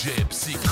Psycho.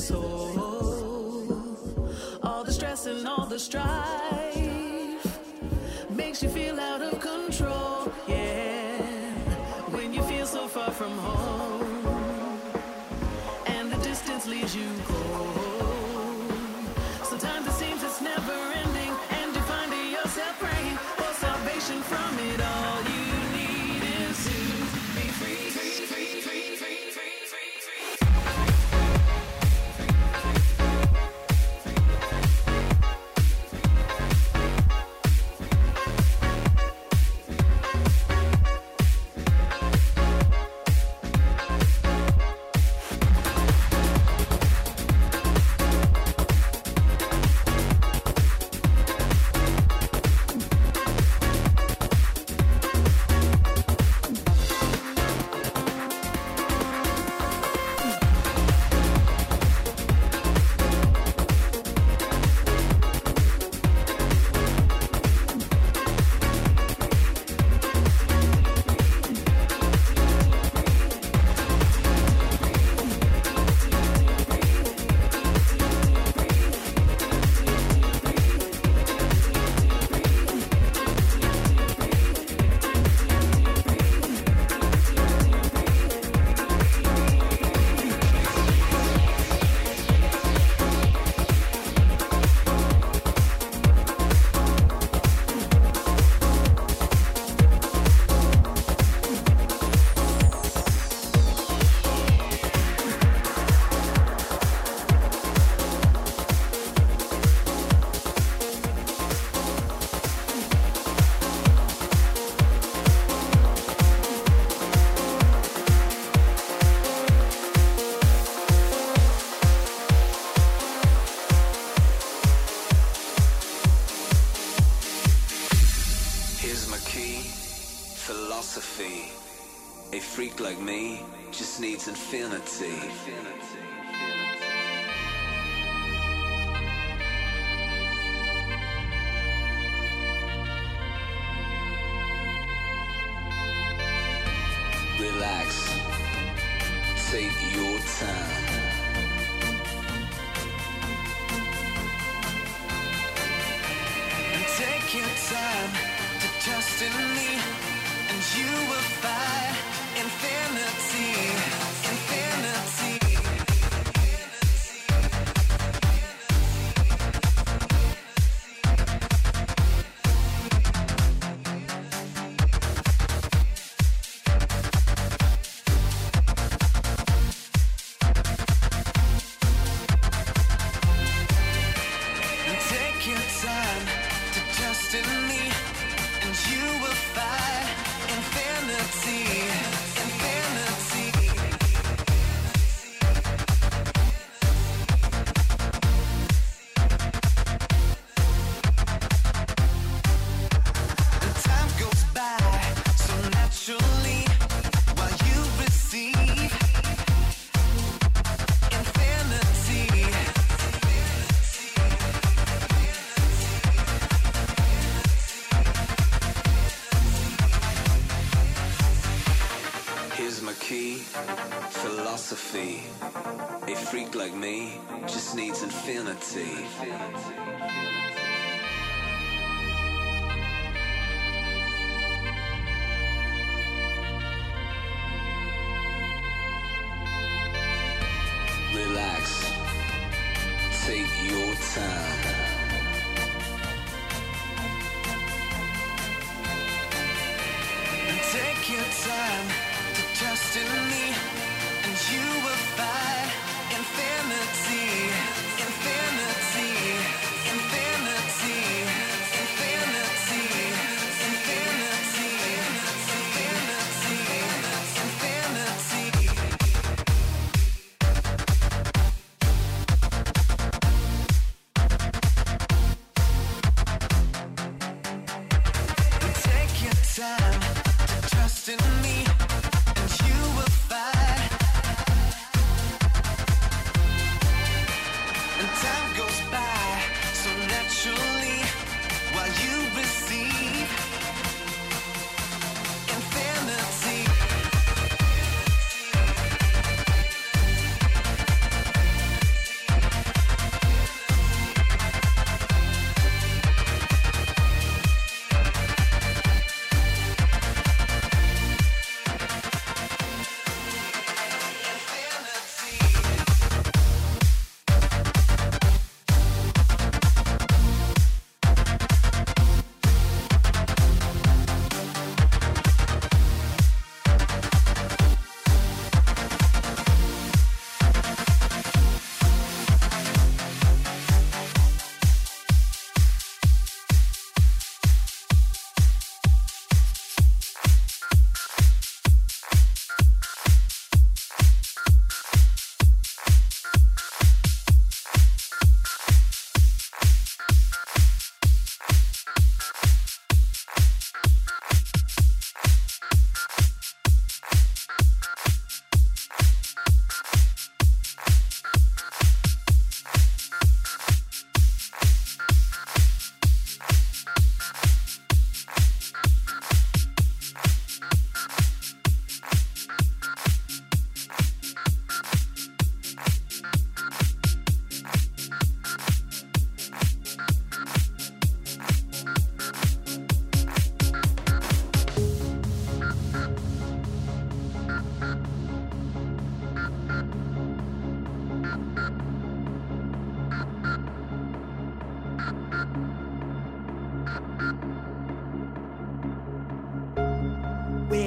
Soul. All the stress and all the strife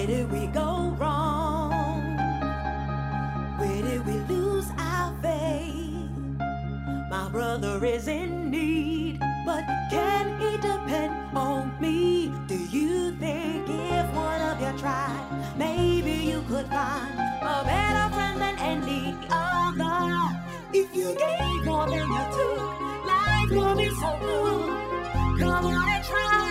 Where did we go wrong? Where did we lose our faith? My brother is in need, but can he depend on me? Do you think if one of your tribe, maybe you could find a better friend than any other? If you gave more than you took, life will be so good. Come on try.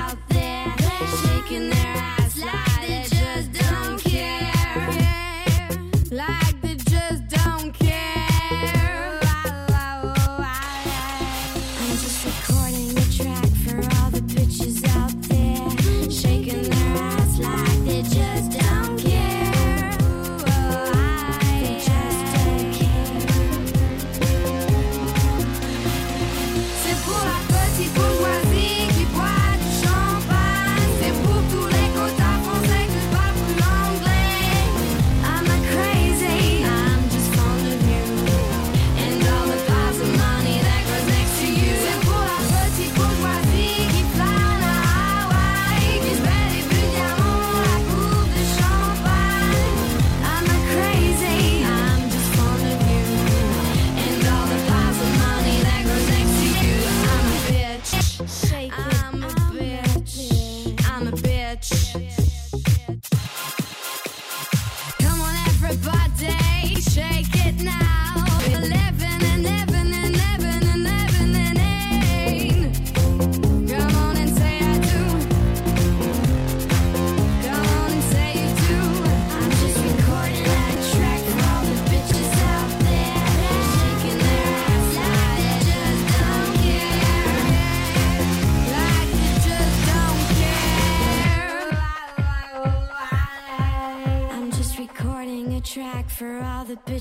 out there shaking their ass.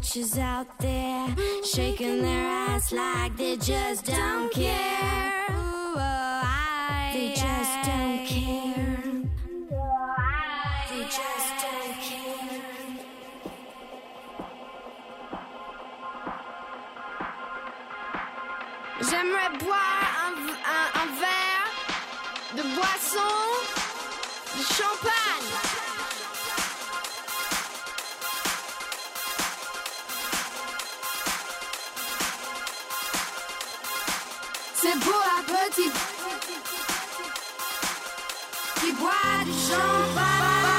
bitches out there shaking their ass like they just don't care. Ooh, oh, I, they just don't care. They just don't care. J'aimerais boire un, un, un verre de boisson, de champagne. C'est beau à petit qui boit du champagne.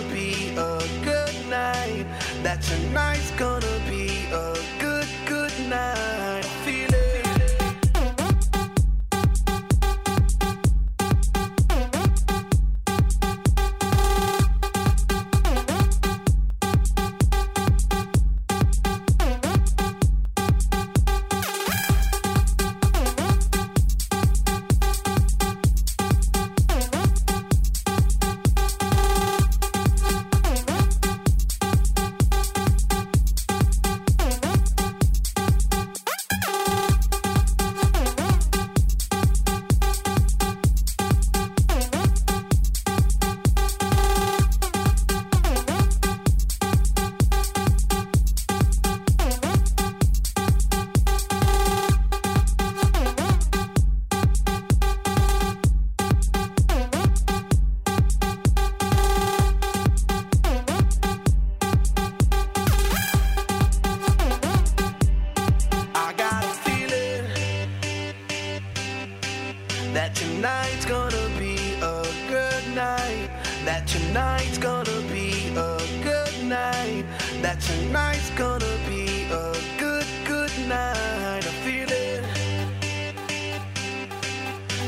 that tonight's gonna be a good, good night.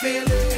feeling.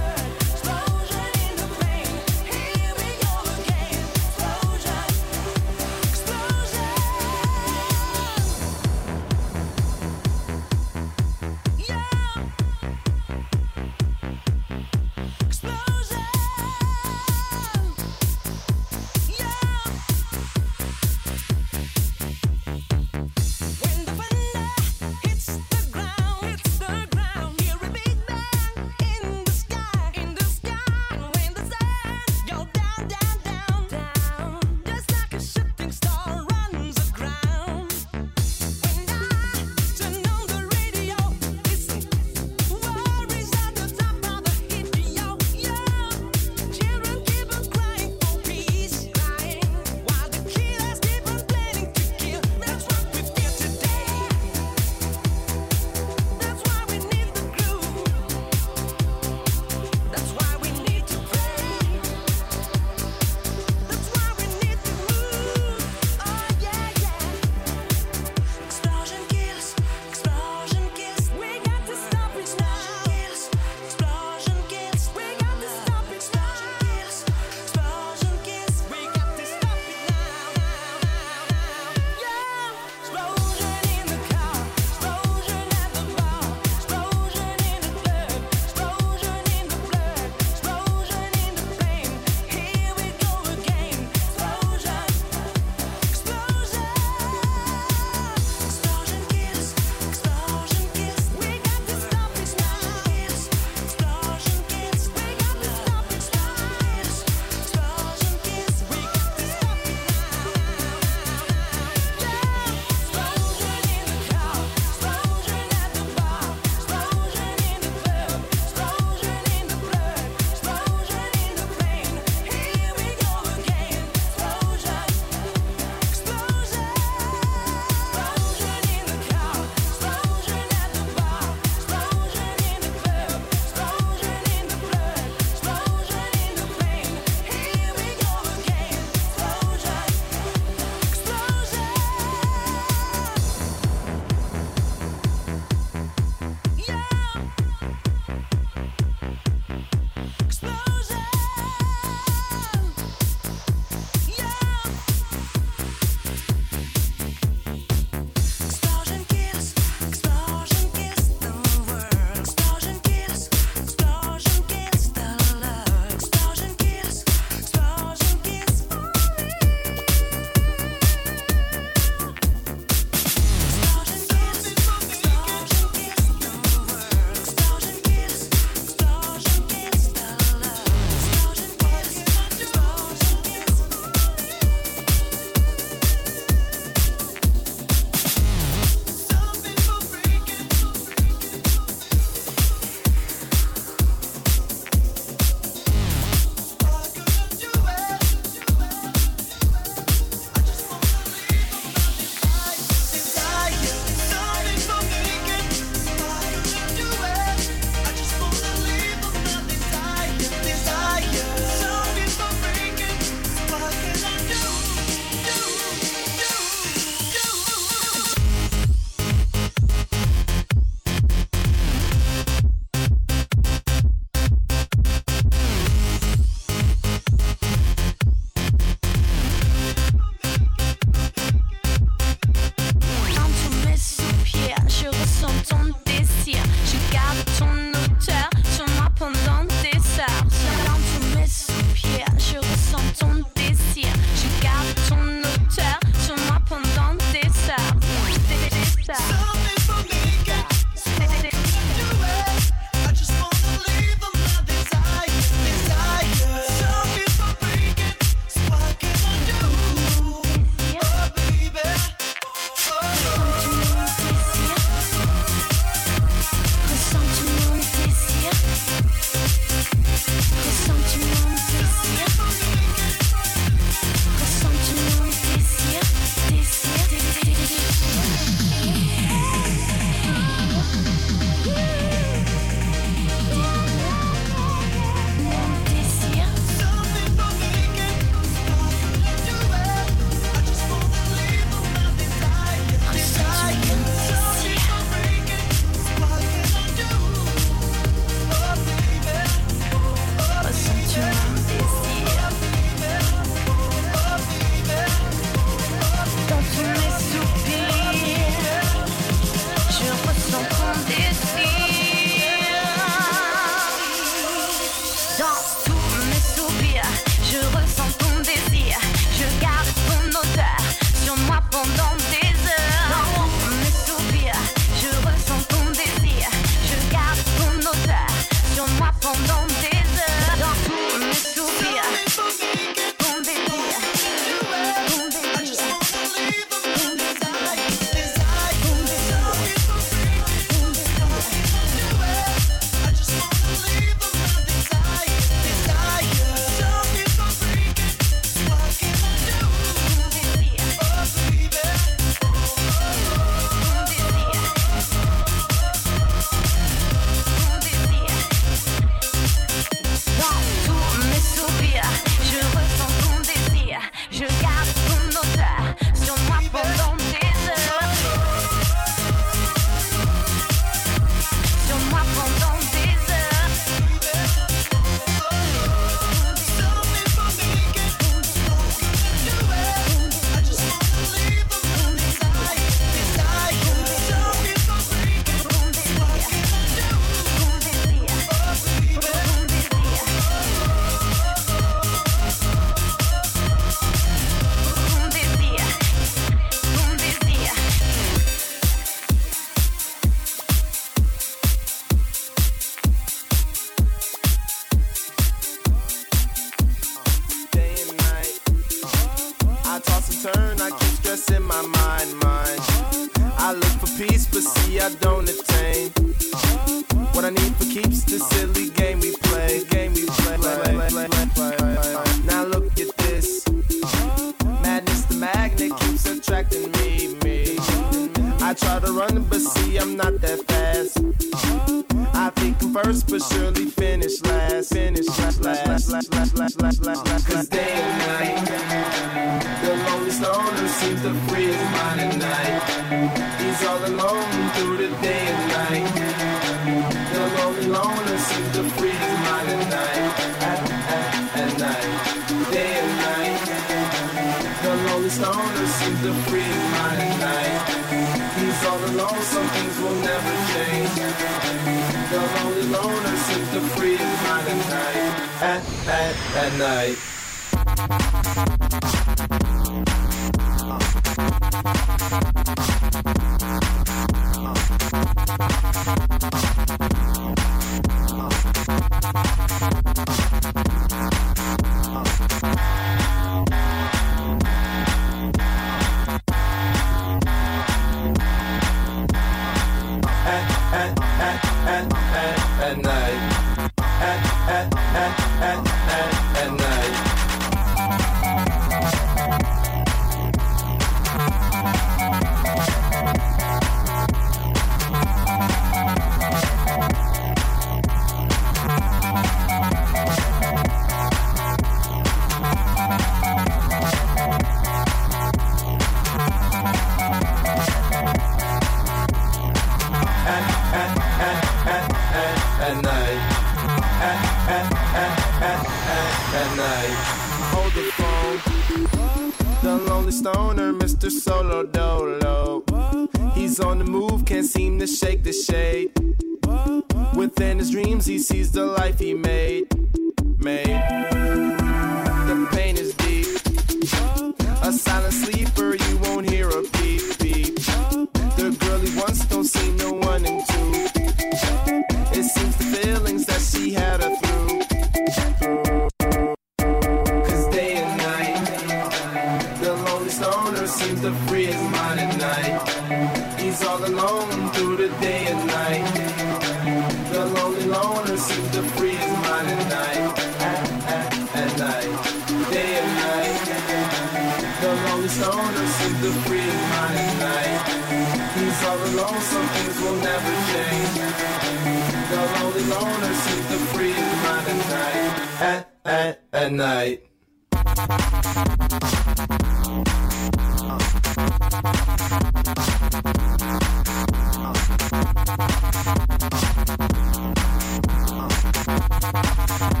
Bye.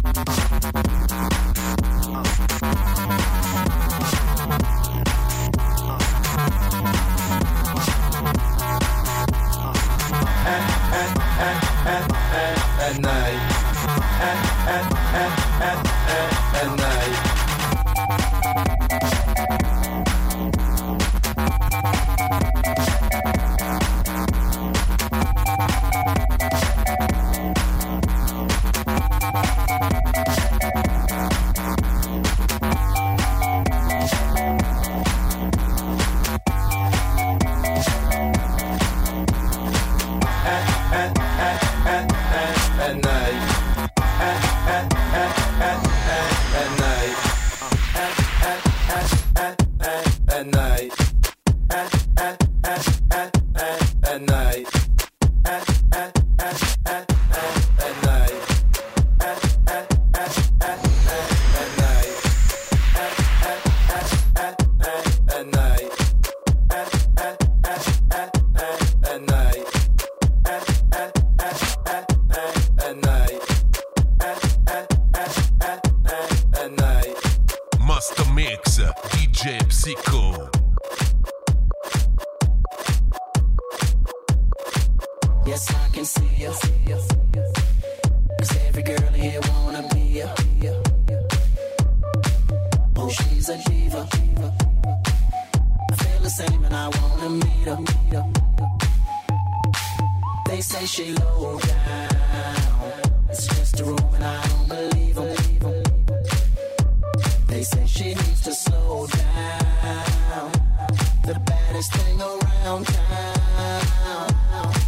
baddest thing around town.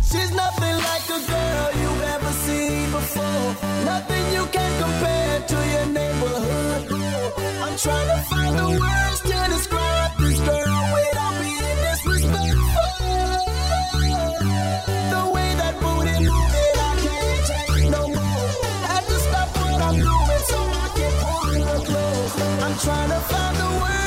She's nothing like a girl you've ever seen before. Nothing you can compare to your neighborhood. I'm trying to find the words to describe this girl without being disrespectful. The way that booty moves it, I can't take no more. Had to stop what I'm doing so I can pull her close. I'm trying to find the words.